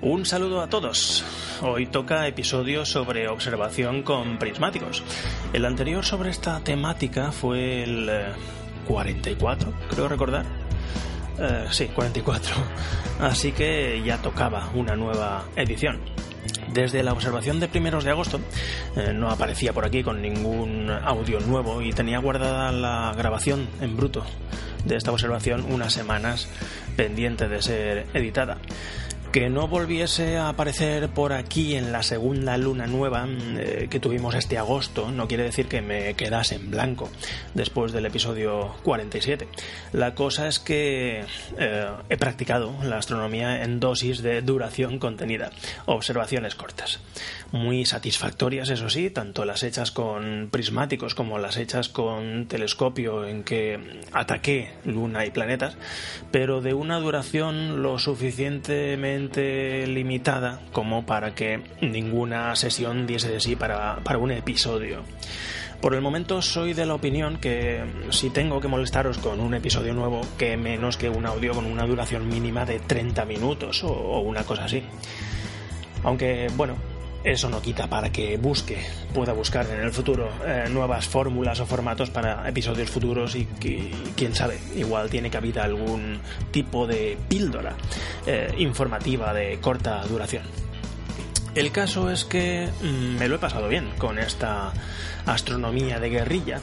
Un saludo a todos. Hoy toca episodio sobre observación con prismáticos. El anterior sobre esta temática fue el 44, eh, creo recordar. Eh, sí, 44. Así que ya tocaba una nueva edición. Desde la observación de primeros de agosto eh, no aparecía por aquí con ningún audio nuevo y tenía guardada la grabación en bruto de esta observación unas semanas pendiente de ser editada. Que no volviese a aparecer por aquí en la segunda luna nueva eh, que tuvimos este agosto no quiere decir que me quedase en blanco después del episodio 47. La cosa es que eh, he practicado la astronomía en dosis de duración contenida, observaciones cortas. Muy satisfactorias, eso sí, tanto las hechas con prismáticos como las hechas con telescopio en que ataqué luna y planetas, pero de una duración lo suficientemente limitada como para que ninguna sesión diese de sí para, para un episodio. Por el momento soy de la opinión que si tengo que molestaros con un episodio nuevo, que menos que un audio con una duración mínima de 30 minutos o, o una cosa así. Aunque, bueno, eso no quita para que busque, pueda buscar en el futuro eh, nuevas fórmulas o formatos para episodios futuros y, quién sabe, igual tiene cabida algún tipo de píldora eh, informativa de corta duración. El caso es que mm, me lo he pasado bien con esta astronomía de guerrilla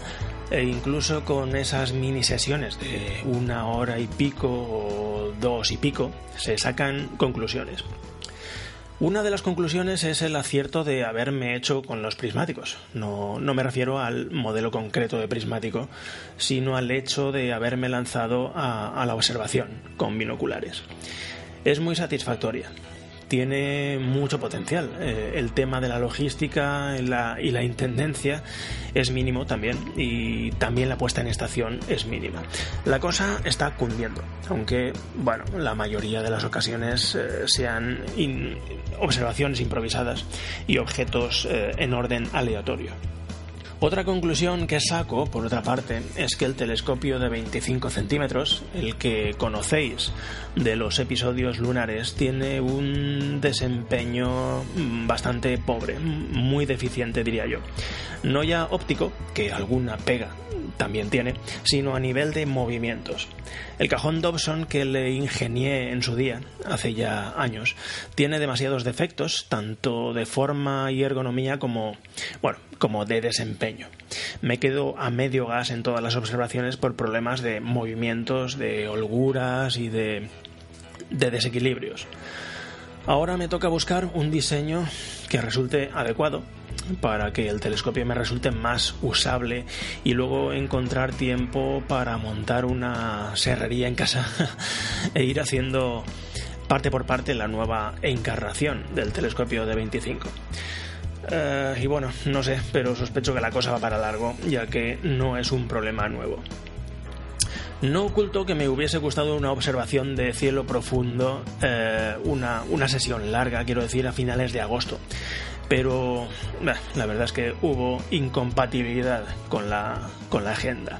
e incluso con esas mini sesiones de una hora y pico o dos y pico se sacan conclusiones. Una de las conclusiones es el acierto de haberme hecho con los prismáticos. No, me refiero al modelo concreto de prismático, sino al hecho de haberme lanzado a la observación con binoculares. Es muy satisfactoria tiene mucho potencial. Eh, el tema de la logística y la intendencia es mínimo también y también la puesta en estación es mínima. La cosa está cundiendo, aunque, bueno, la mayoría de las ocasiones eh, sean observaciones improvisadas y objetos eh, en orden aleatorio. Otra conclusión que saco, por otra parte, es que el telescopio de 25 centímetros, el que conocéis de los episodios lunares, tiene un desempeño bastante pobre, muy deficiente diría yo. No ya óptico, que alguna pega también tiene, sino a nivel de movimientos. El cajón Dobson que le ingenié en su día, hace ya años, tiene demasiados defectos, tanto de forma y ergonomía como, bueno, como de desempeño. Me quedo a medio gas en todas las observaciones por problemas de movimientos, de holguras y de, de desequilibrios. Ahora me toca buscar un diseño que resulte adecuado para que el telescopio me resulte más usable y luego encontrar tiempo para montar una serrería en casa e ir haciendo parte por parte la nueva encarnación del telescopio de 25. Eh, y bueno, no sé, pero sospecho que la cosa va para largo, ya que no es un problema nuevo. No oculto que me hubiese gustado una observación de cielo profundo, eh, una, una, sesión larga, quiero decir, a finales de agosto pero la verdad es que hubo incompatibilidad con la, con la agenda.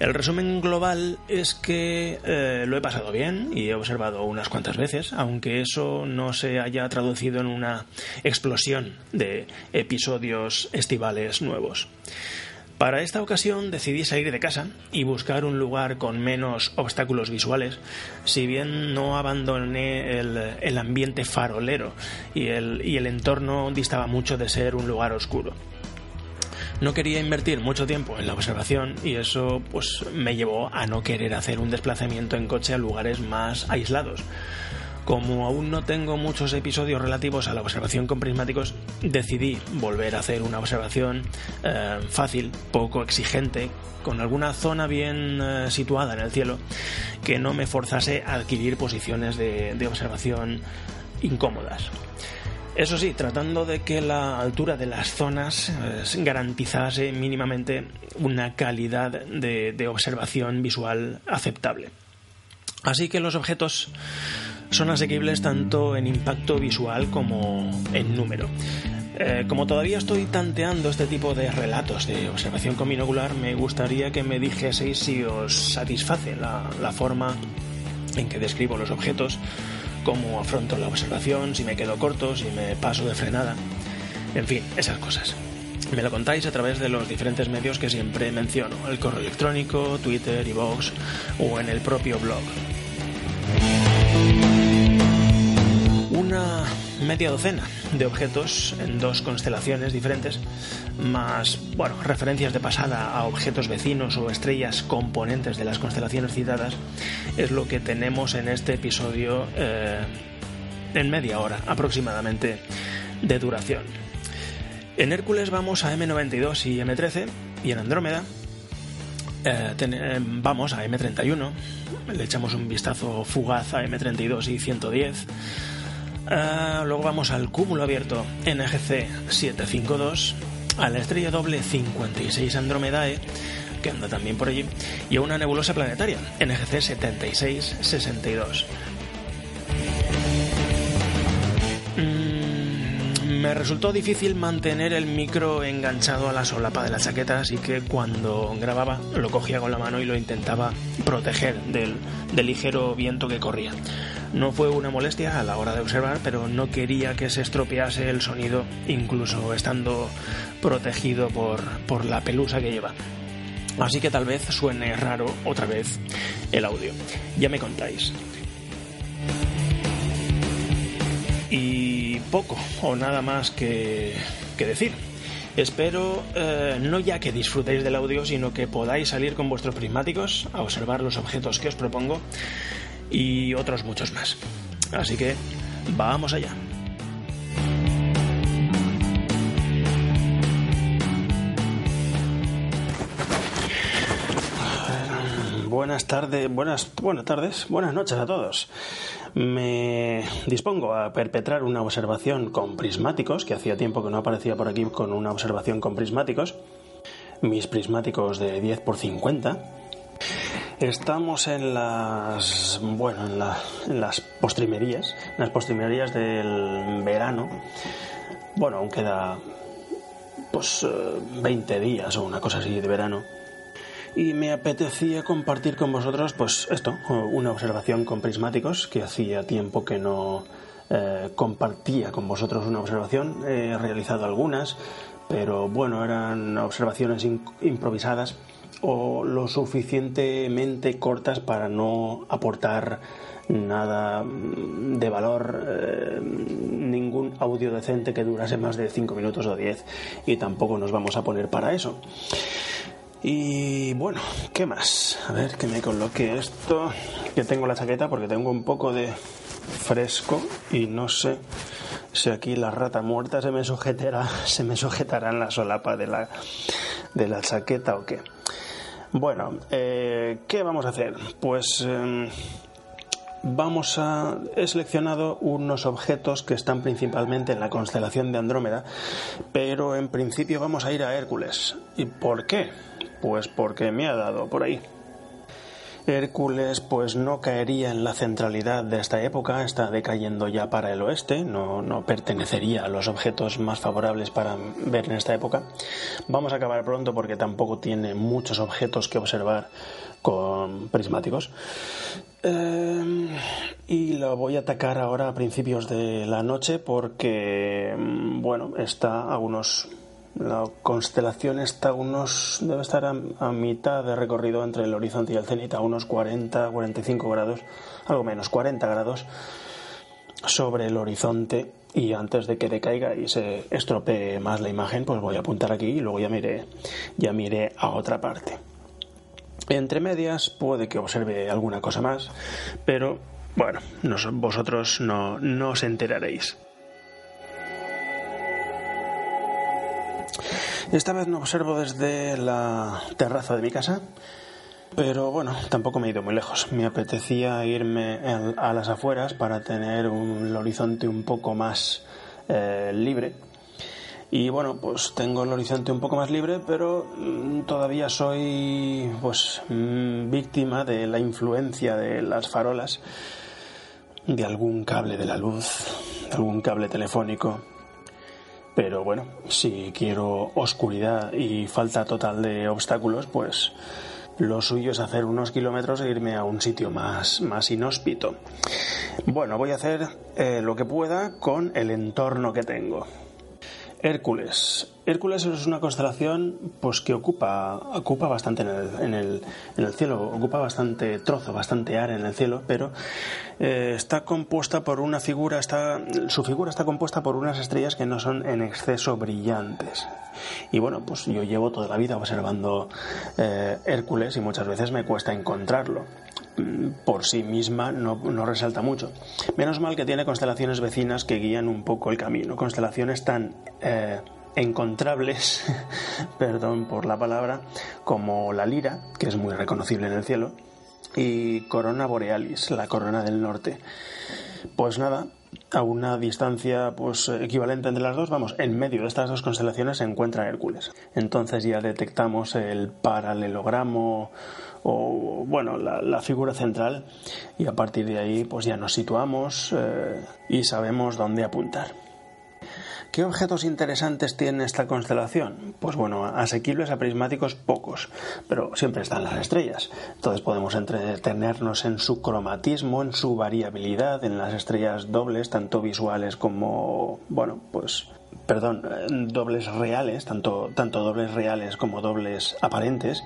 El resumen global es que eh, lo he pasado bien y he observado unas cuantas veces, aunque eso no se haya traducido en una explosión de episodios estivales nuevos. Para esta ocasión decidí salir de casa y buscar un lugar con menos obstáculos visuales, si bien no abandoné el, ambiente farolero y el, y el entorno distaba mucho de ser un lugar oscuro. No quería invertir mucho tiempo en la observación y eso pues me llevó a no querer hacer un desplazamiento en coche a lugares más aislados. Como aún no tengo muchos episodios relativos a la observación con prismáticos, decidí volver a hacer una observación eh, fácil, poco exigente, con alguna zona bien eh, situada en el cielo, que no me forzase a adquirir posiciones de, observación incómodas. Eso sí, tratando de que la altura de las zonas eh, garantizase mínimamente una calidad de, de observación visual aceptable. Así que los objetos son asequibles tanto en impacto visual como en número. Eh, como todavía estoy tanteando este tipo de relatos de observación con binocular, me gustaría que me dijeseis si os satisface la, la forma en que describo los objetos, cómo afronto la observación, si me quedo corto, si me paso de frenada, en fin, esas cosas. Me lo contáis a través de los diferentes medios que siempre menciono, el correo electrónico, Twitter, iVoox o en el propio blog. Una media docena de objetos en dos constelaciones diferentes, más, bueno, referencias de pasada a objetos vecinos o estrellas componentes de las constelaciones citadas, es lo que tenemos en este episodio eh, en media hora aproximadamente de duración. En Hércules vamos a M92 y M13 y en Andrómeda eh, eh, vamos a M31, le echamos un vistazo fugaz a M32 y 110 Ah, luego vamos al cúmulo abierto NGC 752, a la estrella doble 56 Andromedae, que anda también por allí, y a una nebulosa planetaria, NGC 7662. Mm, me resultó difícil mantener el micro enganchado a la solapa de la chaqueta, así que cuando grababa lo cogía con la mano y lo intentaba proteger del ligero viento que corría. No fue una molestia a la hora de observar, pero no quería que se estropease el sonido, incluso estando protegido por, por la pelusa que lleva. Así que tal vez suene raro otra vez el audio. Ya me contáis. Y poco o nada más que, decir. Espero eh, no ya que disfrutéis del audio, sino que podáis salir con vuestros prismáticos a observar los objetos que os propongo y otros muchos más. Así que vamos allá. Buenas tardes, buenas, buenas tardes, buenas noches a todos. Me dispongo a perpetrar una observación con prismáticos, que hacía tiempo que no aparecía por aquí con una observación con prismáticos. Mis prismáticos de 10 por 50 Estamos en las, bueno, en, las postrimerías, en las postrimerías del verano. Bueno, aún queda pues 20 eh, días o una cosa así de verano. Y me apetecía compartir con vosotros, pues esto, una observación con prismáticos, que hacía tiempo que no eh, compartía con vosotros una observación. He realizado algunas, pero bueno, eran observaciones improvisadas o lo suficientemente cortas para no aportar nada de valor, eh, ningún audio decente que durase más de 5 minutos o 10 y tampoco nos vamos a poner para eso. Y bueno, ¿qué más? A ver que me coloque esto, que tengo la chaqueta porque tengo un poco de fresco y no sé si aquí la rata muerta se me sujetará, se me sujetará en la solapa de la, de la chaqueta o qué. Bueno, eh, ¿qué vamos a hacer? Pues em, vamos a. He seleccionado unos objetos que están principalmente en la constelación de Andrómeda, pero en principio vamos a ir a Hércules. ¿Y por qué? Pues porque me ha dado por ahí. Hércules pues no caería en la centralidad de esta época, está decayendo ya para el oeste, no, no, pertenecería a los objetos más favorables para ver en esta época. Vamos a acabar pronto porque tampoco tiene muchos objetos que observar con prismáticos. Eh, y lo voy a atacar ahora a principios de la noche porque, mm, bueno, está a unos la constelación está unos debe estar a, mitad de recorrido entre el horizonte y el cenit, a unos 40, 45 grados, algo menos, 40 grados sobre el horizonte y antes de que decaiga y se estropee más la imagen, pues voy a apuntar aquí y luego ya miré, ya miré a otra parte. Entre medias puede que observe alguna cosa más, pero bueno, vosotros no, no os enteraréis. Esta vez no observo desde la terraza de mi casa, pero bueno, tampoco me he ido muy lejos. Me apetecía irme a las afueras para tener un horizonte un poco más eh, libre. Y bueno, pues tengo el horizonte un poco más libre, pero mm, todavía soy pues mm, víctima de la influencia de las farolas, de algún cable de la luz, de algún cable telefónico. Pero bueno, si quiero oscuridad y falta total de obstáculos, pues lo suyo es hacer unos kilómetros e irme a un sitio más, más inhóspito. Bueno, voy a hacer eh, lo que pueda con el entorno que tengo. Hércules. Hércules es una constelación pues que ocupa, ocupa bastante en el, en, el, cielo, ocupa bastante trozo, bastante área en el cielo, pero eh, está compuesta por una figura, está, su figura está compuesta por unas estrellas que no son en exceso brillantes. Y bueno, pues yo llevo toda la vida observando eh, Hércules y muchas veces me cuesta encontrarlo por sí misma no, resalta mucho. Menos mal que tiene constelaciones vecinas que guían un poco el camino, constelaciones tan eh, encontrables, perdón por la palabra, como la Lira, que es muy reconocible en el cielo, y Corona Borealis, la corona del norte. Pues nada, a una distancia pues equivalente entre las dos, vamos, en medio de estas dos constelaciones se encuentra Hércules. Entonces ya detectamos el paralelogramo o bueno, la, figura central y a partir de ahí pues ya nos situamos eh, y sabemos dónde apuntar. ¿Qué objetos interesantes tiene esta constelación? Pues bueno, asequibles a prismáticos pocos, pero siempre están las estrellas. Entonces podemos entretenernos en su cromatismo, en su variabilidad, en las estrellas dobles, tanto visuales como, bueno, pues perdón, eh, dobles reales, tanto, tanto dobles reales como dobles aparentes,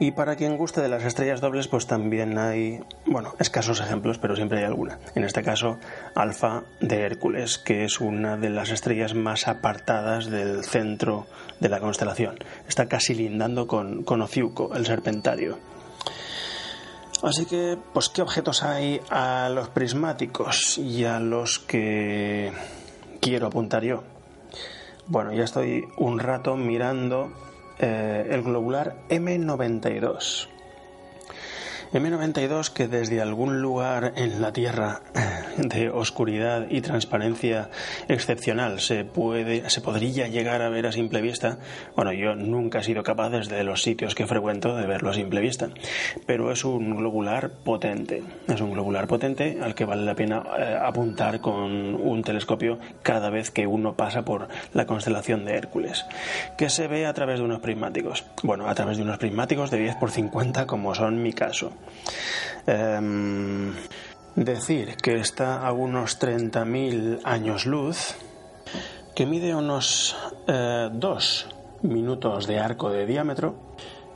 y para quien guste de las estrellas dobles, pues también hay, bueno, escasos ejemplos, pero siempre hay alguna. En este caso, Alfa de Hércules, que es una de las estrellas más apartadas del centro de la constelación. Está casi lindando con, con Ociuco, el serpentario. Así que, pues, ¿qué objetos hay a los prismáticos y a los que quiero apuntar yo? Bueno, ya estoy un rato mirando eh, el globular M92. M92 que desde algún lugar en la Tierra de oscuridad y transparencia excepcional se puede se podría llegar a ver a simple vista. Bueno, yo nunca he sido capaz desde los sitios que frecuento de verlo a simple vista, pero es un globular potente. Es un globular potente al que vale la pena eh, apuntar con un telescopio cada vez que uno pasa por la constelación de Hércules, que se ve a través de unos prismáticos. Bueno, a través de unos prismáticos de 10 por 50 como son mi caso. Em, decir que está a unos 30.000 años luz, que mide unos 2 eh, minutos de arco de diámetro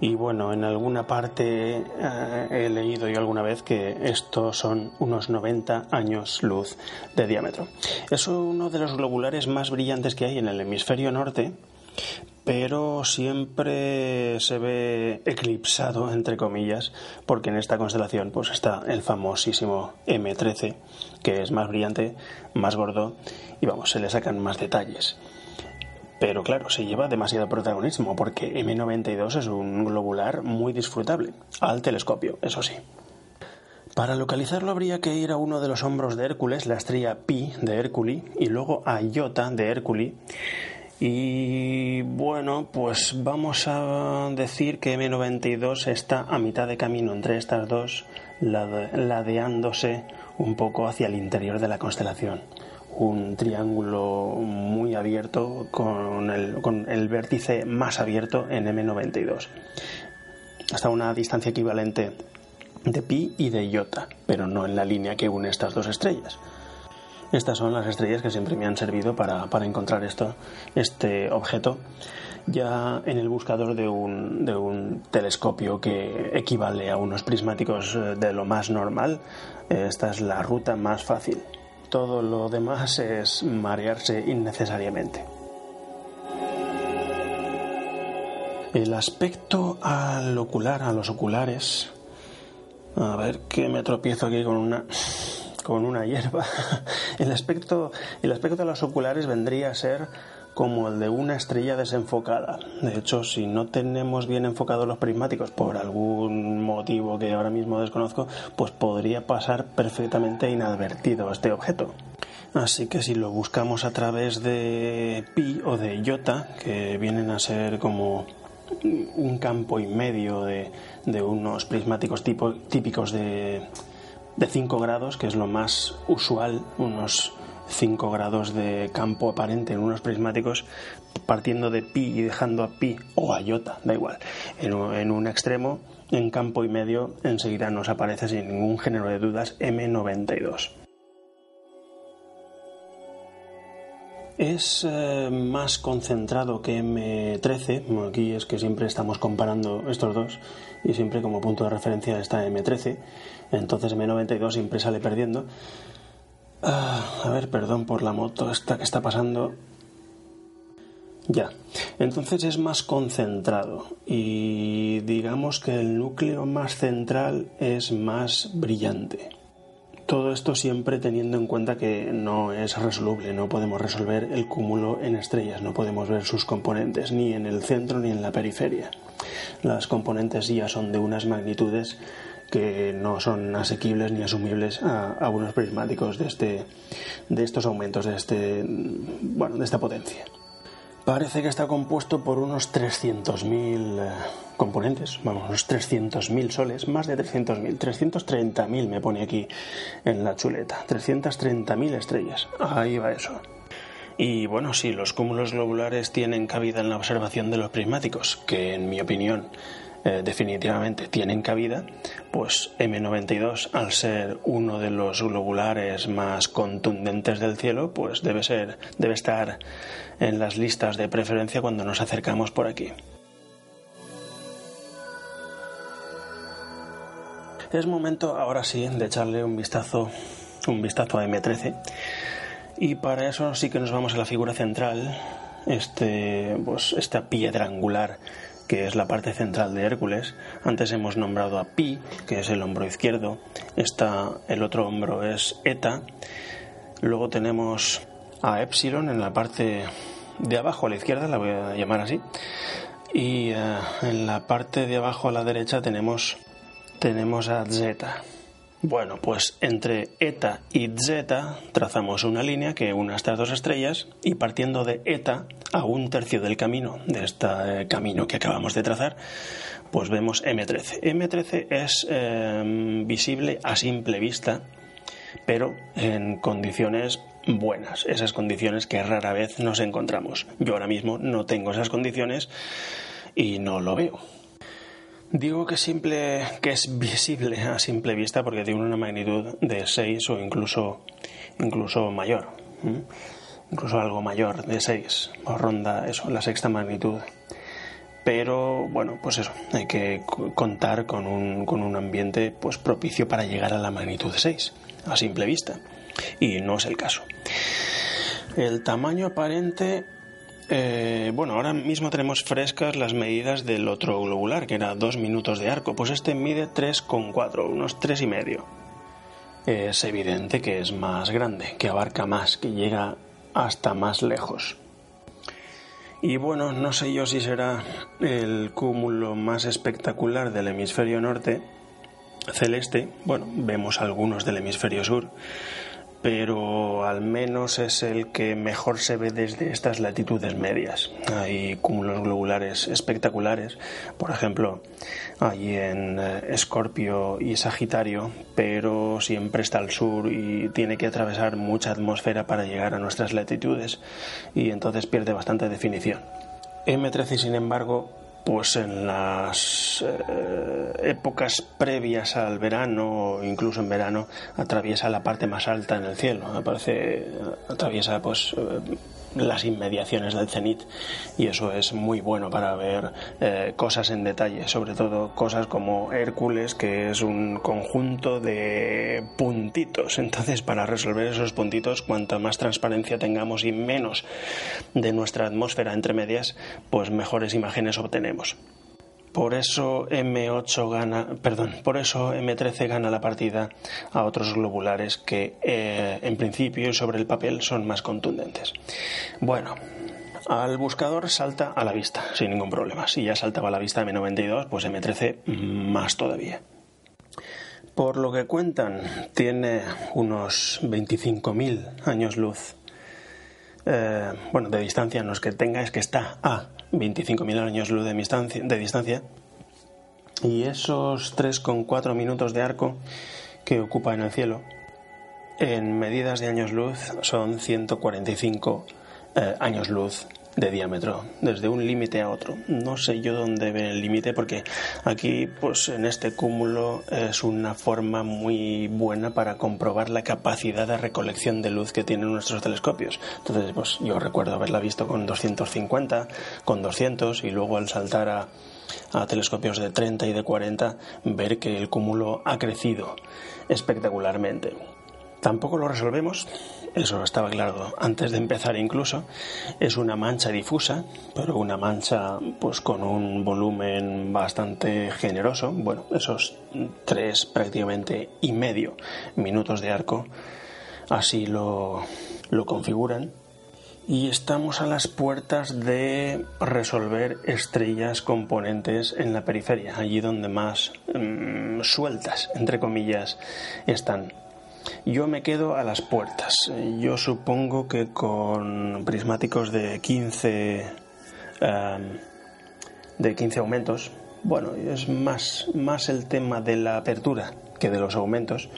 y bueno, en alguna parte eh, he leído yo alguna vez que estos son unos 90 años luz de diámetro. Es uno de los globulares más brillantes que hay en el hemisferio norte, pero siempre se ve eclipsado, entre comillas, porque en esta constelación pues está el famosísimo M13, que es más brillante, más gordo, y vamos, se le sacan más detalles. Pero claro, se lleva demasiado protagonismo, porque M92 es un globular muy disfrutable, al telescopio, eso sí. Para localizarlo habría que ir a uno de los hombros de Hércules, la estrella Pi de Hércules, y luego a Iota de Hércules, y bueno, pues vamos a decir que M92 está a mitad de camino entre estas dos, ladeándose un poco hacia el interior de la constelación. Un triángulo muy abierto con el, con el vértice más abierto en M92. Hasta una distancia equivalente de pi y de iota, pero no en la línea que une estas dos estrellas. Estas son las estrellas que siempre me han servido para, encontrar esto, este objeto ya en el buscador de un, de un, telescopio que equivale a unos prismáticos eh, de lo más normal, esta es la ruta más fácil. Todo lo demás es marearse innecesariamente. El aspecto al ocular, a los oculares. A ver que me tropiezo aquí con una con una hierba. El aspecto, el aspecto de los oculares vendría a ser como el de una estrella desenfocada. De hecho, si no tenemos bien enfocados los prismáticos por algún motivo que ahora mismo desconozco, pues podría pasar perfectamente inadvertido este objeto. Así que si lo buscamos a través de pi o de iota, que vienen a ser como un campo y medio de, unos prismáticos tipo, típicos de, de 5 grados, que es lo más usual, unos 5 grados de campo aparente en unos prismáticos, partiendo de pi y dejando a pi o a iota, da igual, en, en un extremo, en campo y medio, enseguida nos aparece sin ningún género de dudas M92. Es eh, más concentrado que M13, aquí es que siempre estamos comparando estos dos y siempre como punto de referencia está M13, entonces M92 siempre sale perdiendo. Ah, a ver, perdón por la moto esta que está pasando. Ya, entonces es más concentrado y digamos que el núcleo más central es más brillante. Todo esto siempre teniendo en cuenta que no es resoluble, no podemos resolver el cúmulo en estrellas, no podemos ver sus componentes ni en el centro ni en la periferia. Las componentes ya son de unas magnitudes que no son asequibles ni asumibles a, unos prismáticos de, este, de estos aumentos, de, este, bueno, de esta potencia. Parece que está compuesto por unos 300.000 eh, componentes, vamos, unos 300.000 soles, más de 300.000, 330.000 me pone aquí en la chuleta, 330.000 estrellas, ahí va eso. Y bueno, si los cúmulos globulares tienen cabida en la observación de los prismáticos, que en mi opinión eh, definitivamente tienen cabida, pues M92, al ser uno de los globulares más contundentes del cielo, pues debe ser, debe estar en las listas de preferencia cuando nos acercamos por aquí. Es momento ahora sí de echarle un vistazo, un vistazo a M13 y para eso sí que nos vamos a la figura central, este, pues, esta piedra angular que es la parte central de Hércules. Antes hemos nombrado a Pi, que es el hombro izquierdo. Está, el otro hombro es Eta. Luego tenemos a Epsilon en la parte de abajo a la izquierda, la voy a llamar así. Y eh, en la parte de abajo a la derecha tenemos, tenemos a Zeta. Bueno, pues entre eta y zeta trazamos una línea que une estas dos estrellas y partiendo de eta a un tercio del camino, de este camino que acabamos de trazar, pues vemos M13. M13 es em, visible a simple vista, pero en condiciones buenas, esas condiciones que rara vez nos encontramos. Yo ahora mismo no tengo esas condiciones y no lo veo. Digo que simple, que es visible a simple vista porque tiene una magnitud de 6 o incluso, incluso mayor. Incluso algo mayor de 6. O ronda eso, la sexta magnitud. Pero bueno, pues eso, hay que contar con un, con un ambiente pues propicio para llegar a la magnitud de 6, a simple vista. Y no es el caso. El tamaño aparente eh, bueno, ahora mismo tenemos frescas las medidas del otro globular, que era 2 minutos de arco. Pues este mide 3,4, unos 3,5. Es evidente que es más grande, que abarca más, que llega hasta más lejos. Y bueno, no sé yo si será el cúmulo más espectacular del hemisferio norte celeste. Bueno, vemos algunos del hemisferio sur pero al menos es el que mejor se ve desde estas latitudes medias. Hay cúmulos globulares espectaculares, por ejemplo, allí en eh, Escorpio y Sagitario, pero siempre está al sur y tiene que atravesar mucha atmósfera para llegar a nuestras latitudes y entonces pierde bastante definición. M13, sin embargo, pues en las eh, épocas previas al verano o incluso en verano atraviesa la parte más alta en el cielo. Aparece atraviesa pues eh, las inmediaciones del cenit y eso es muy bueno para ver eh, cosas en detalle, sobre todo cosas como Hércules, que es un conjunto de puntitos. Entonces, para resolver esos puntitos, cuanta más transparencia tengamos y menos de nuestra atmósfera entre medias, pues mejores imágenes obtenemos. Por eso M8 gana, perdón, por eso M13 gana la partida a otros globulares que eh, en principio y sobre el papel son más contundentes. Bueno, al buscador salta a la vista sin ningún problema. Si ya saltaba a la vista M92, pues M13 más todavía. Por lo que cuentan, tiene unos 25.000 años luz. Eh, bueno, de distancia no es que tenga, es que está a 25.000 años luz de distancia, de distancia. Y esos 3,4 minutos de arco que ocupa en el cielo, en medidas de años luz, son 145 eh, años luz de diámetro, desde un límite a otro. No sé yo dónde ve el límite porque aquí, pues en este cúmulo es una forma muy buena para comprobar la capacidad de recolección de luz que tienen nuestros telescopios. Entonces, pues yo recuerdo haberla visto con 250, con 200 y luego al saltar a, a telescopios de 30 y de 40 ver que el cúmulo ha crecido espectacularmente. Tampoco lo resolvemos eso estaba claro antes de empezar incluso, es una mancha difusa, pero una mancha pues con un volumen bastante generoso, bueno, esos tres prácticamente y medio minutos de arco, así lo, lo configuran. Y estamos a las puertas de resolver estrellas componentes en la periferia, allí donde más mm, sueltas, entre comillas, están. Yo me quedo a las puertas. Yo supongo que con prismáticos de 15 em, de 15 aumentos, bueno, es más, más el tema de la apertura que de los aumentos,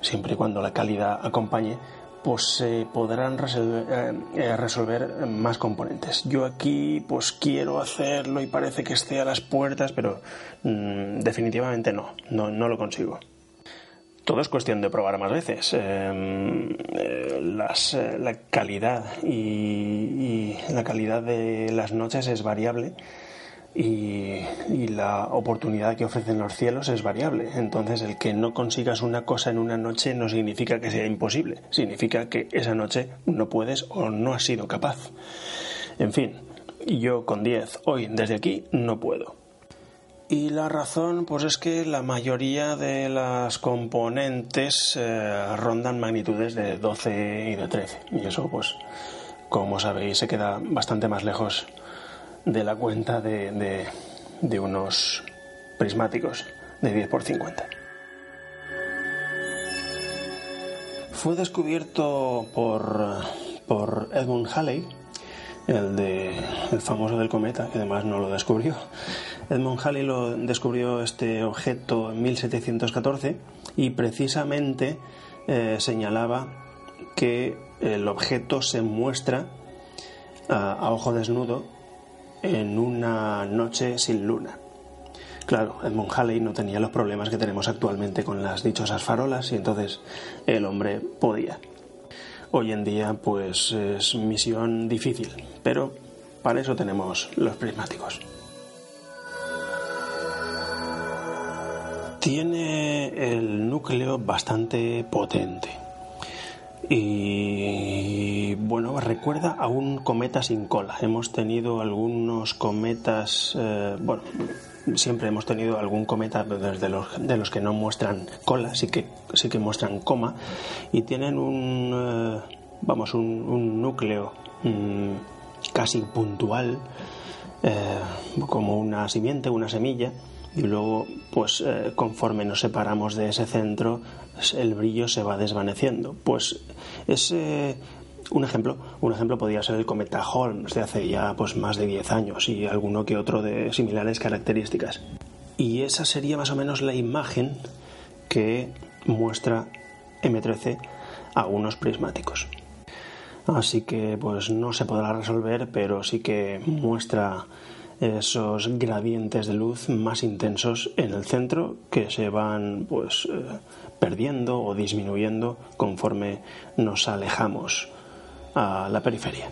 siempre y cuando la calidad acompañe, pues se podrán resolver, eh, resolver, más componentes. Yo aquí pues quiero hacerlo y parece que esté a las puertas, pero mm, definitivamente no, no, no lo consigo. Todo es cuestión de probar más veces. Em, eh, eh, la calidad y, la calidad de las noches es variable y, la oportunidad que ofrecen los cielos es variable. Entonces, el que no consigas una cosa en una noche no significa que sea imposible. Significa que esa noche no puedes o no has sido capaz. En fin, yo con 10 hoy desde aquí no puedo. Y la razón, pues es que la mayoría de las componentes eh, rondan magnitudes de 12 y de 13. Y eso, pues, como sabéis, se queda bastante más lejos de la cuenta de, de, unos prismáticos de 10 por 50. Fue descubierto por, por Edmund Halley, el, de, el famoso del cometa, que además no lo descubrió, Edmund Halley lo descubrió este objeto en 1714 y precisamente eh, señalaba que el objeto se muestra a, ojo desnudo en una noche sin luna. Claro, Edmund Halley no tenía los problemas que tenemos actualmente con las dichosas farolas y entonces el hombre podía. Hoy en día pues es misión difícil, pero para eso tenemos los prismáticos. Tiene el núcleo bastante potente. Y bueno, recuerda a un cometa sin cola. Hemos tenido algunos cometas, eh, bueno, siempre hemos tenido algún cometa desde los, de los que no muestran cola, sí que, sí que muestran coma, y tienen un, eh, vamos, un, núcleo mm, casi puntual, eh, como una simiente, una semilla, y luego pues eh, conforme nos separamos de ese centro el brillo se va desvaneciendo. Pues es un ejemplo. Un ejemplo podría ser el cometa Holmes de hace ya pues más de 10 años y alguno que otro de similares características. Y esa sería más o menos la imagen que muestra M13 a unos prismáticos. Así que pues no se podrá resolver pero sí que muestra esos gradientes de luz más intensos en el centro que se van pues eh, perdiendo o disminuyendo conforme nos alejamos a la periferia.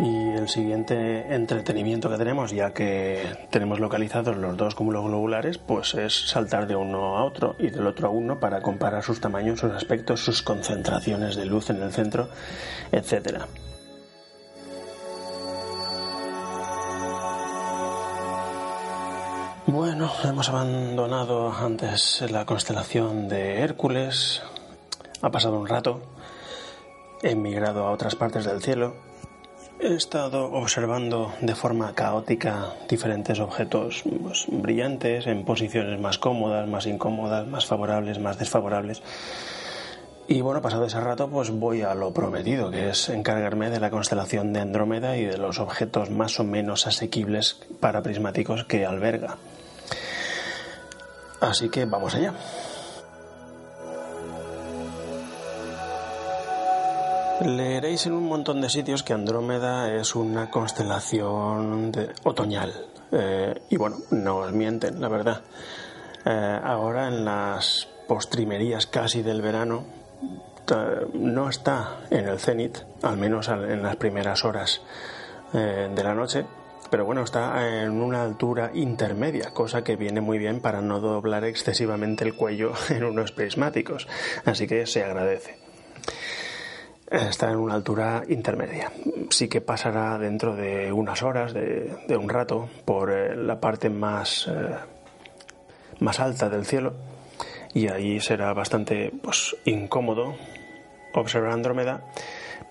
Y el siguiente entretenimiento que tenemos, ya que tenemos localizados los dos cúmulos globulares, pues es saltar de uno a otro y del otro a uno para comparar sus tamaños, sus aspectos, sus concentraciones de luz en el centro, etcétera. Bueno, hemos abandonado antes la constelación de Hércules, ha pasado un rato, he emigrado a otras partes del cielo he estado observando de forma caótica diferentes objetos pues, brillantes en posiciones más cómodas, más incómodas, más favorables, más desfavorables. Y bueno, pasado ese rato, pues voy a lo prometido, que es encargarme de la constelación de Andrómeda y de los objetos más o menos asequibles para prismáticos que alberga. Así que vamos allá. Leeréis en un montón de sitios que Andrómeda es una constelación otoñal. Eh, y bueno, no os mienten, la verdad. Eh, ahora en las postrimerías casi del verano, no está en el cenit, al menos en las primeras horas eh, de la noche, pero bueno, está en una altura intermedia, cosa que viene muy bien para no doblar excesivamente el cuello en unos prismáticos, así que se agradece. Está en una altura intermedia. Sí que pasará dentro de unas horas, de, un rato, por eh, la parte más, eh, más alta del cielo y ahí será bastante pues, incómodo observar Andrómeda,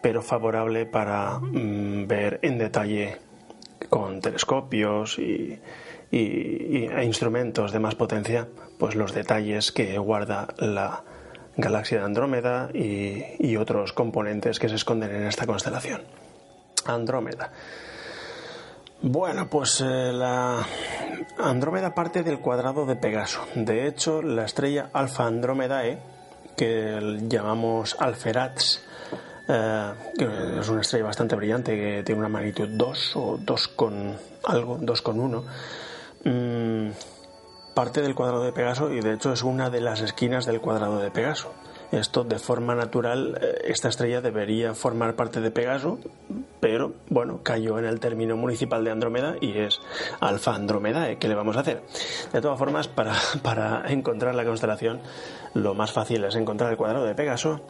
pero favorable para mm, ver en detalle con telescopios y, e instrumentos de más potencia pues los detalles que guarda la galaxia de Andrómeda y, otros componentes que se esconden en esta constelación. Andrómeda. Bueno, pues eh, la Andrómeda parte del cuadrado de Pegaso. De hecho, la estrella Alfa Andrómedae, que llamamos Alferats, que es una estrella bastante brillante que tiene una magnitud 2 o 2 con algo, 2 con 1, mm, parte del cuadrado de Pegaso y de hecho es una de las esquinas del cuadrado de Pegaso. Esto de forma natural, eh, esta estrella debería formar parte de Pegaso, pero bueno, cayó en el término municipal de Andrómeda y es Alfa Andrómeda. ¿Qué le vamos a hacer? De todas formas, para, para encontrar la constelación, lo más fácil es encontrar el cuadrado de Pegaso.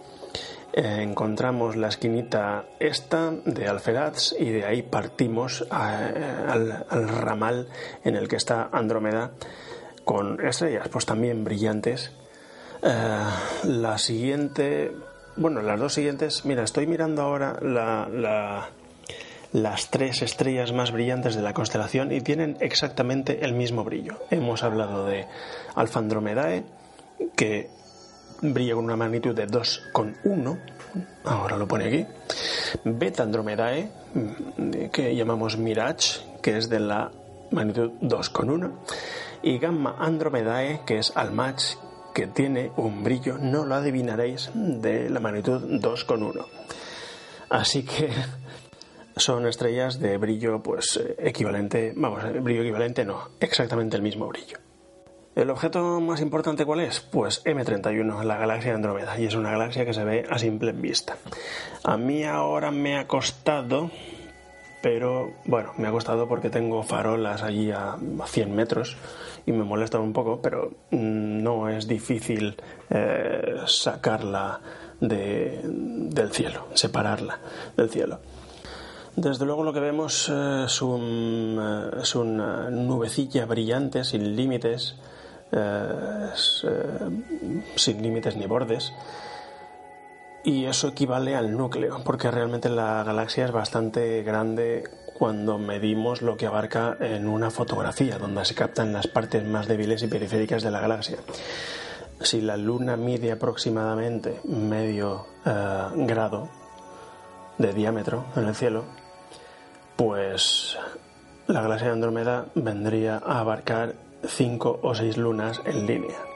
Eh, encontramos la esquinita esta de Alferaz y de ahí partimos al, al ramal en el que está Andrómeda con estrellas pues también brillantes eh, la siguiente, bueno, las dos siguientes, mira, estoy mirando ahora las tres estrellas más brillantes de la constelación y tienen exactamente el mismo brillo. Hemos hablado de Alfa Andromedae, que brilla con una magnitud de 2,1, ahora lo pone aquí. Beta Andromedae, que llamamos Mirage, que es de la magnitud 2,1. Y Gamma Andromedae, que es Almach, que tiene un brillo, no lo adivinaréis, de la magnitud 2,1. Así que son estrellas de brillo pues equivalente, vamos, brillo equivalente no, exactamente el mismo brillo. ¿El objeto más importante cuál es? Pues M31, la galaxia de Andrómeda, y es una galaxia que se ve a simple vista. A mí ahora me ha costado, pero bueno, me ha costado porque tengo farolas allí a 100 metros y me molesta un poco, pero mm, no es difícil eh, sacarla del cielo, separarla del cielo. Desde luego lo que vemos eh, es, una nubecilla brillante sin límites, eh, sin límites ni bordes, y eso equivale al núcleo, porque realmente la galaxia es bastante grande cuando medimos lo que abarca en una fotografía, donde se captan las partes más débiles y periféricas de la galaxia. Si la Luna mide aproximadamente medio eh, grado de diámetro en el cielo, pues la galaxia de Andrómeda vendría a abarcar cinco o seis lunas en línea.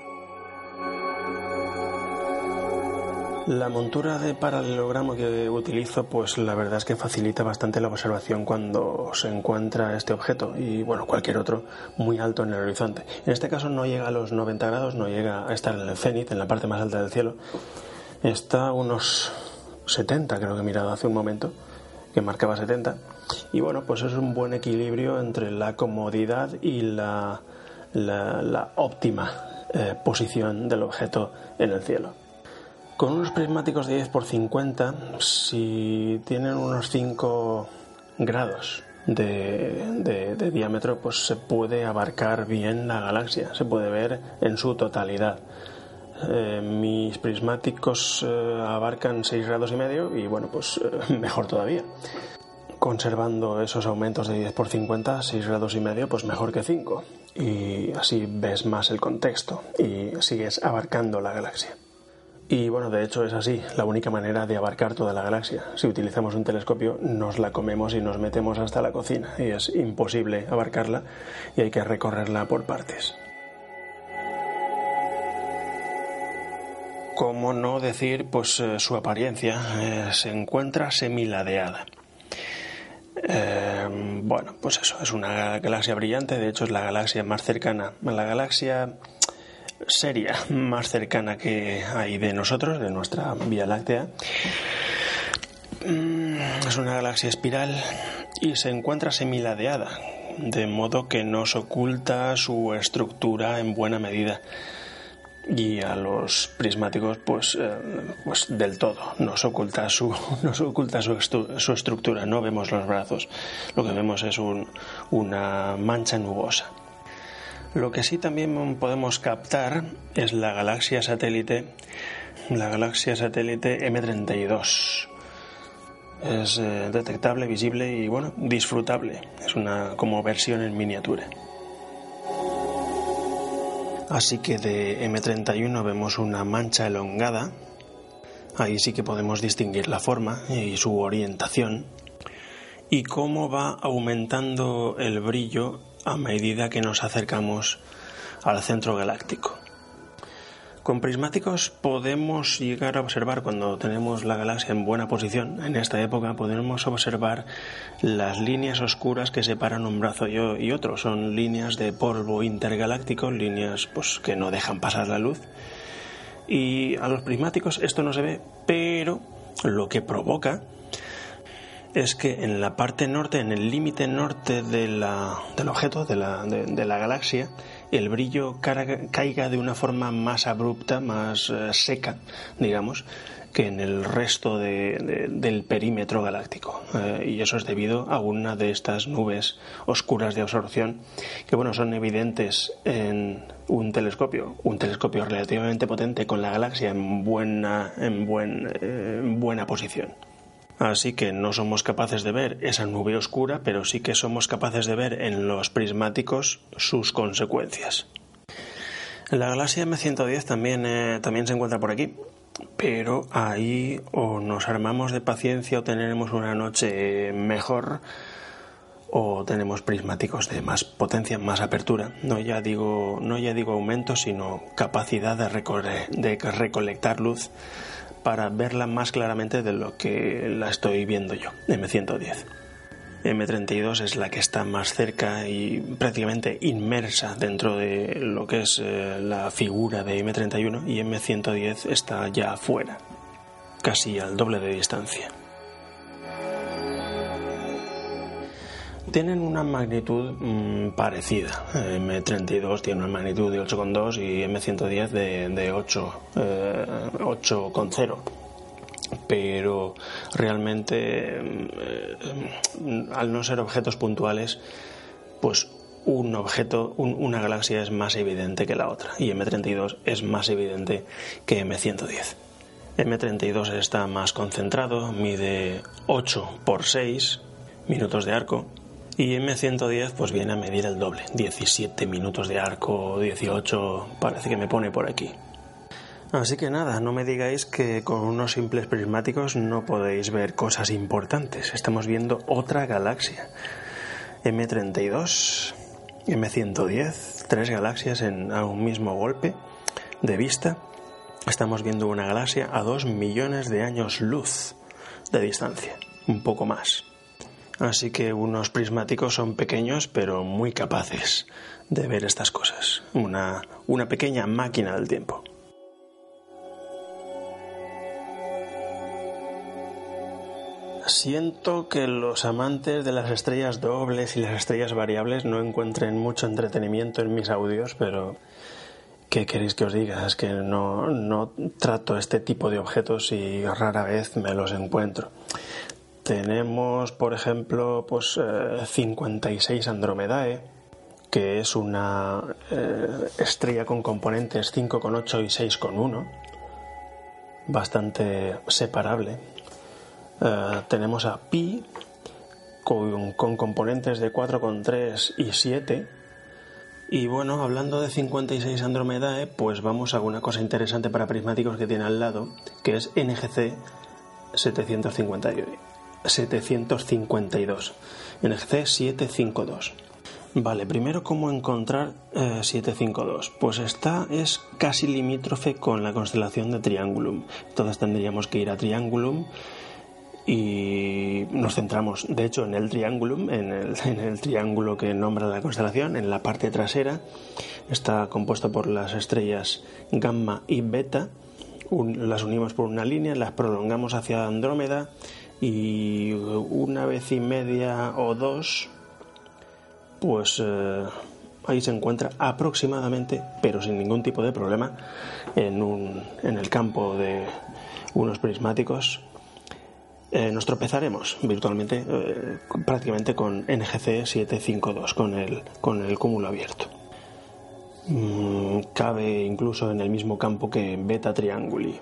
La montura de paralelogramo que utilizo, pues la verdad es que facilita bastante la observación cuando se encuentra este objeto y bueno, cualquier otro muy alto en el horizonte. En este caso no llega a los 90 grados, no llega a estar en el cenit, en la parte más alta del cielo. Está a unos 70, creo que he mirado hace un momento, que marcaba 70. Y bueno, pues es un buen equilibrio entre la comodidad y la, la, óptima eh, posición del objeto en el cielo. Con unos prismáticos de 10 por 50, si tienen unos 5 grados de, diámetro, pues se puede abarcar bien la galaxia, se puede ver en su totalidad. Eh, mis prismáticos eh, abarcan 6 grados y medio y bueno, pues mejor todavía. conservando esos aumentos de 10 por 50, 6 grados y medio, pues mejor que 5. Y así ves más el contexto y sigues abarcando la galaxia. Y bueno, de hecho es así, la única manera de abarcar toda la galaxia. Si utilizamos un telescopio nos la comemos y nos metemos hasta la cocina y es imposible abarcarla y hay que recorrerla por partes. ¿Cómo no decir pues eh, su apariencia? Eh, se encuentra semiladeada. Eh, bueno, pues eso, es una galaxia brillante, de hecho es la galaxia más cercana, la galaxia seria más cercana que hay de nosotros, de nuestra Vía Láctea. Mm, es una galaxia espiral y se encuentra semiladeada, de modo que nos oculta su estructura en buena medida. Y a los prismáticos, pues, eh, pues del todo, nos oculta, su, nos oculta su, su, estructura, no vemos los brazos, lo que vemos es un, una mancha nubosa. Lo que sí también podemos captar es la galaxia satélite, la galaxia satélite M32. Es eh, detectable, visible y bueno, disfrutable. Es una como versión en miniatura. Así que de M31 vemos una mancha elongada. Ahí sí que podemos distinguir la forma y su orientación. Y cómo va aumentando el brillo a medida que nos acercamos al centro galáctico. Con prismáticos podemos llegar a observar cuando tenemos la galaxia en buena posición. En esta época podemos observar las líneas oscuras que separan un brazo y otro. Son líneas de polvo intergaláctico, líneas pues, que no dejan pasar la luz. Y a los prismáticos esto no se ve, pero lo que provoca es que en la parte norte, en el límite norte de la, del objeto, de la, de, la, galaxia, el brillo caiga de una forma más abrupta, más eh, seca, digamos, que en el resto del perímetro galáctico. Eh, y eso es debido a una de estas nubes oscuras de absorción que, bueno, son evidentes en un telescopio, un telescopio relativamente potente con la galaxia en buena, en buen, eh, en buena posición. Así que no somos capaces de ver esa nube oscura, pero sí que somos capaces de ver en los prismáticos sus consecuencias. La galaxia M110 también, eh, también se encuentra por aquí, pero ahí o nos armamos de paciencia o tenemos una noche mejor o tenemos prismáticos de más potencia, más apertura. No ya digo, no ya digo aumento, sino capacidad de, de recolectar luz para verla más claramente de lo que la estoy viendo yo, M110. M32 es la que está más cerca y prácticamente inmersa dentro de lo que es eh, la figura de M31 y M110 está ya afuera, casi al doble de distancia. Tienen una magnitud mm, parecida. M32 tiene una magnitud de 8,2 y M110 de, de 8, 8,0 eh, pero realmente mm, al no ser objetos puntuales pues un objeto, una galaxia es más evidente que la otra y M32 es más evidente que M110. M32 está más concentrado, mide 8 por 6 minutos de arco y M110 pues viene a medir el doble, 17 minutos de arco, 18, parece que me pone por aquí. Así que nada, no me digáis que con unos simples prismáticos no podéis ver cosas importantes. Estamos viendo otra galaxia. M32, M110, tres galaxias en, a un mismo golpe de vista. Estamos viendo una galaxia a dos millones de años luz de distancia, un poco más. Así que unos prismáticos son pequeños pero muy capaces de ver estas cosas. Una, una pequeña máquina del tiempo. Siento que los amantes de las estrellas dobles y las estrellas variables no encuentren mucho entretenimiento en mis audios, pero ¿qué queréis que os diga? Es que no, no trato este tipo de objetos y rara vez me los encuentro. Tenemos, por ejemplo, pues 56 eh, Andromedae, que es una eh, estrella con componentes 5,8 y 6,1, bastante separable. Eh, tenemos a Pi con, con componentes de 4,3 y 7. Y bueno, hablando de 56 Andromedae, pues vamos a una cosa interesante para prismáticos que tiene al lado, que es NGC 752. 752. NGC 752. Vale, primero cómo encontrar 752. Eh, pues esta es casi limítrofe con la constelación de Triangulum. Entonces tendríamos que ir a Triangulum y nos centramos, de hecho, en el Triangulum, en el, en el triángulo que nombra la constelación, en la parte trasera. Está compuesto por las estrellas gamma y beta. las unimos por una línea, las prolongamos hacia Andrómeda y una vez y media o dos pues eh, ahí se encuentra aproximadamente, pero sin ningún tipo de problema, en, un, en el campo de unos prismáticos. Eh, nos tropezaremos virtualmente eh, prácticamente con NGC 752, con el, con el cúmulo abierto. Mm, cabe incluso en el mismo campo que Beta Trianguli.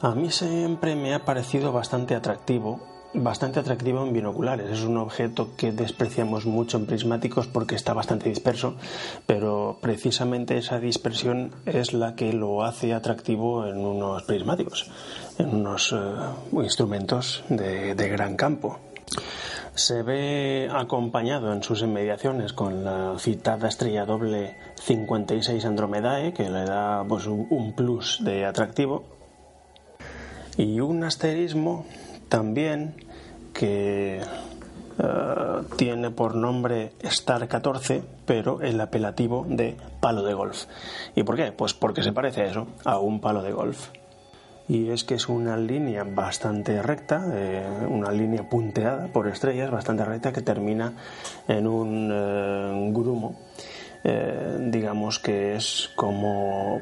A mí siempre me ha parecido bastante atractivo bastante atractivo en binoculares. Es un objeto que despreciamos mucho en prismáticos porque está bastante disperso, pero precisamente esa dispersión es la que lo hace atractivo en unos prismáticos, en unos eh, instrumentos de, gran campo se ve acompañado en sus inmediaciones con la citada estrella doble 56 Andromedae, que le da pues, un plus de atractivo, y un asterismo también que eh, tiene por nombre Star 14, pero el apelativo de palo de golf. ¿Y por qué? Pues porque se parece a eso, a un palo de golf. Y es que es una línea bastante recta, eh, una línea punteada por estrellas, bastante recta, que termina en un eh, grumo. digamos que es como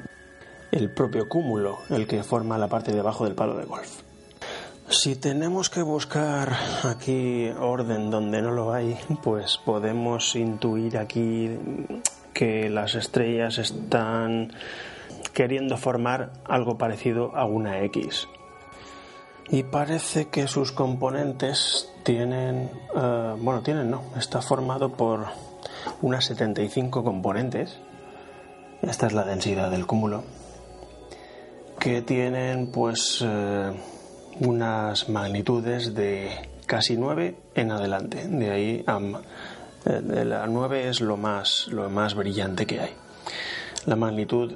el propio cúmulo el que forma la parte de abajo del palo de golf. Si tenemos que buscar aquí orden donde no lo hay, pues podemos intuir aquí que las estrellas están queriendo formar algo parecido a una X. Y parece que sus componentes tienen, eh, bueno, tienen no, está formado por unas 75 componentes. Esta es la densidad del cúmulo. Que tienen pues... Eh, unas magnitudes de casi 9 en adelante. De ahí a eh, la 9 es lo más, lo más brillante que hay. La magnitud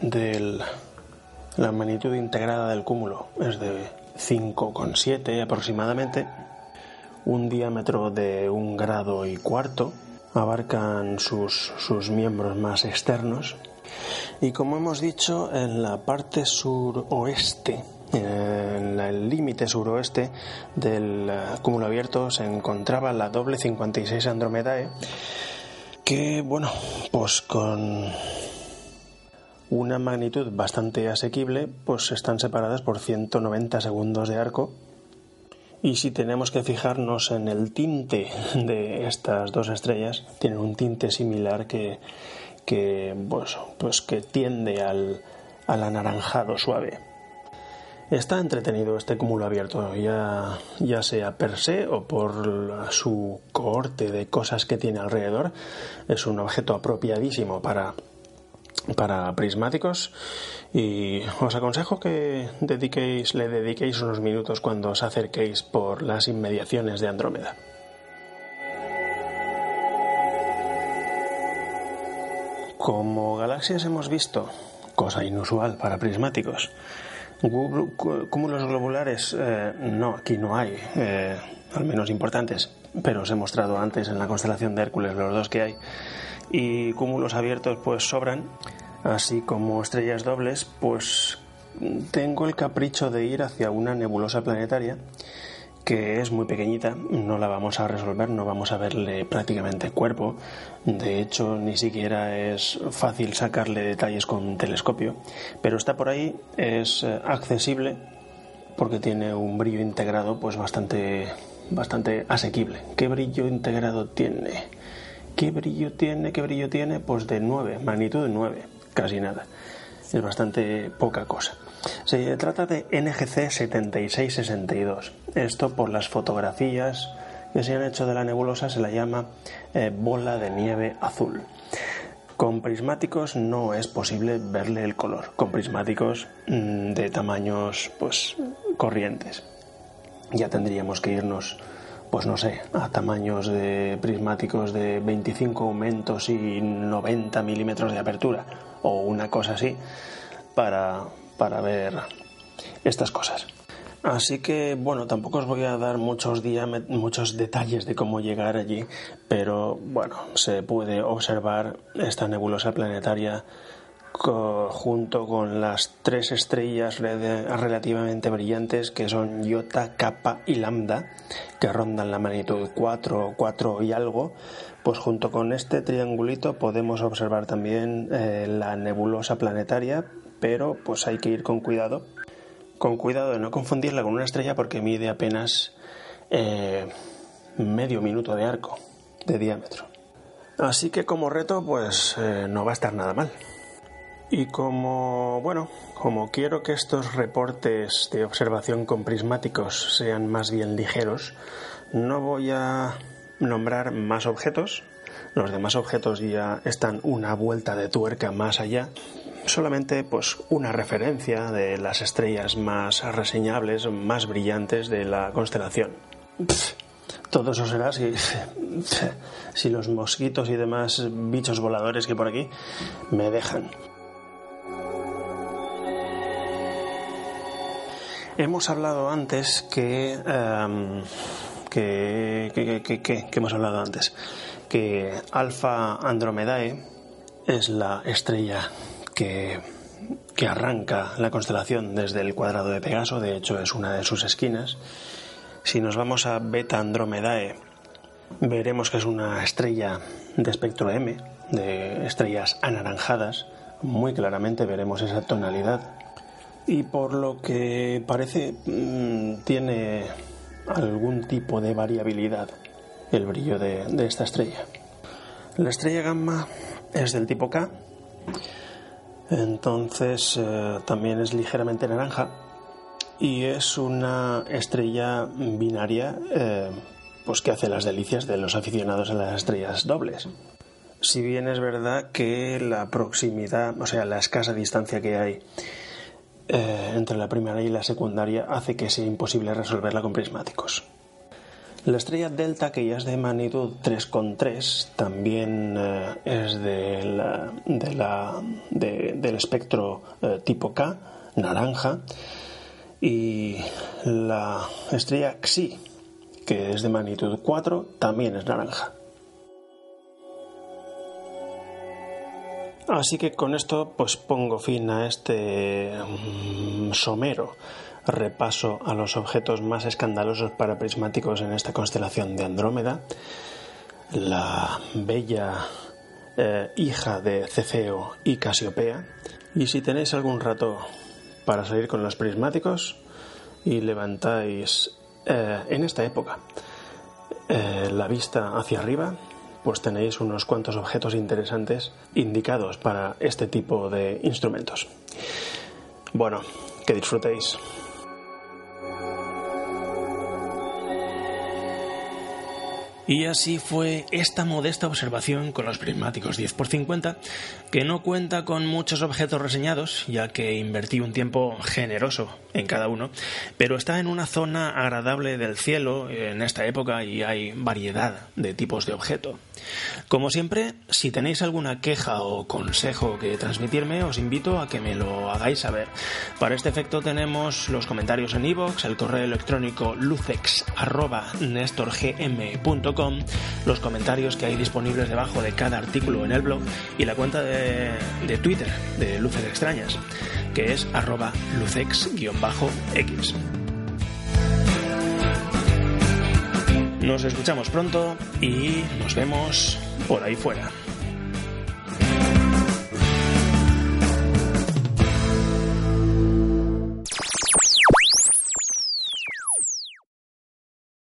del la magnitud integrada del cúmulo es de 5,7 aproximadamente. Un diámetro de un grado y cuarto. Abarcan sus, sus miembros más externos. Y como hemos dicho, en la parte suroeste en el límite suroeste del eh, cúmulo abierto se encontraba la doble 56 Andromedae, que, bueno, pues con una magnitud bastante asequible, pues están separadas por 190 segundos de arco. Y si tenemos que fijarnos en el tinte de estas dos estrellas, tienen un tinte similar que, que, pues, pues que tiende al, anaranjado suave. Está entretenido este cúmulo abierto, ya, ya sea per se o por su cohorte de cosas que tiene alrededor. Es un objeto apropiadísimo para, para prismáticos y os aconsejo que dediquéis, le dediquéis unos minutos cuando os acerquéis por las inmediaciones de Andrómeda. Como galaxias hemos visto, cosa inusual para prismáticos, Cúmulos globulares, eh, no, aquí no hay, eh, al menos importantes, pero os he mostrado antes en la constelación de Hércules los dos que hay. Y cúmulos abiertos, pues sobran, así como estrellas dobles, pues tengo el capricho de ir hacia una nebulosa planetaria que es muy pequeñita, no la vamos a resolver, no vamos a verle prácticamente cuerpo, de hecho ni siquiera es fácil sacarle detalles con telescopio, pero está por ahí, es eh, accesible porque tiene un brillo integrado pues bastante bastante asequible. ¿Qué brillo integrado tiene? ¿Qué brillo tiene? ¿Qué brillo tiene? Pues de 9, magnitud de 9, casi nada. Es bastante poca cosa. Se trata de NGC 7662. Esto por las fotografías que se han hecho de la nebulosa se la llama eh, bola de nieve azul. Con prismáticos no es posible verle el color, con prismáticos mm, de tamaños pues corrientes. Ya tendríamos que irnos pues no sé, a tamaños de prismáticos de 25 aumentos y 90 milímetros de apertura o una cosa así para, para ver estas cosas. Así que, bueno, tampoco os voy a dar muchos, muchos detalles de cómo llegar allí, pero bueno, se puede observar esta nebulosa planetaria junto con las tres estrellas relativamente brillantes que son Iota, Kappa y Lambda, que rondan la magnitud 4, 4 y algo, pues junto con este triangulito podemos observar también eh, la nebulosa planetaria, pero pues hay que ir con cuidado, con cuidado de no confundirla con una estrella porque mide apenas eh, medio minuto de arco de diámetro. Así que como reto, pues eh, no va a estar nada mal. Y como, bueno, como quiero que estos reportes de observación con prismáticos sean más bien ligeros, no voy a nombrar más objetos. Los demás objetos ya están una vuelta de tuerca más allá. Solamente pues una referencia de las estrellas más reseñables, más brillantes de la constelación. todo eso será si, si los mosquitos y demás bichos voladores que por aquí me dejan. Hemos hablado antes que, em, que, hemos hablado antes que Alfa Andromedae es la estrella que, arranca la constelación desde el cuadrado de Pegaso, de hecho es una de sus esquinas. Si nos vamos a Beta Andromedae, veremos que es una estrella de espectro M, de estrellas anaranjadas. Muy claramente veremos esa tonalidad y por lo que parece mm, tiene algún tipo de variabilidad el brillo de, esta estrella. La estrella gamma es del tipo K, entonces eh, también es ligeramente naranja y es una estrella binaria eh, pues que hace las delicias de los aficionados a las estrellas dobles. Si bien es verdad que la proximidad, o sea, la escasa distancia que hay eh, entre la primaria y la secundaria hace que sea imposible resolverla con prismáticos. La estrella delta, que ya es de magnitud 3,3, también eh, es del espectro eh, tipo K, naranja, y la estrella Xi, que es de magnitud 4, también es naranja. Así que con esto pues pongo fin a este mm, somero repaso a los objetos más escandalosos para prismáticos en esta constelación de Andrómeda, la bella eh, hija de Cefeo y Casiopea. Y si tenéis algún rato para salir con los prismáticos y levantáis eh, en esta época eh, la vista hacia arriba, pues tenéis unos cuantos objetos interesantes indicados para este tipo de instrumentos. Bueno, que disfrutéis. Y así fue esta modesta observación con los prismáticos 10x50, que no cuenta con muchos objetos reseñados, ya que invertí un tiempo generoso en cada uno, pero está en una zona agradable del cielo en esta época y hay variedad de tipos de objeto. Como siempre, si tenéis alguna queja o consejo que transmitirme, os invito a que me lo hagáis saber. Para este efecto tenemos los comentarios en iVoox, el correo electrónico lucex.nestorgm.com los comentarios que hay disponibles debajo de cada artículo en el blog y la cuenta de, Twitter de Luces Extrañas, que es arroba lucex-x. Nos escuchamos pronto y nos vemos por ahí fuera.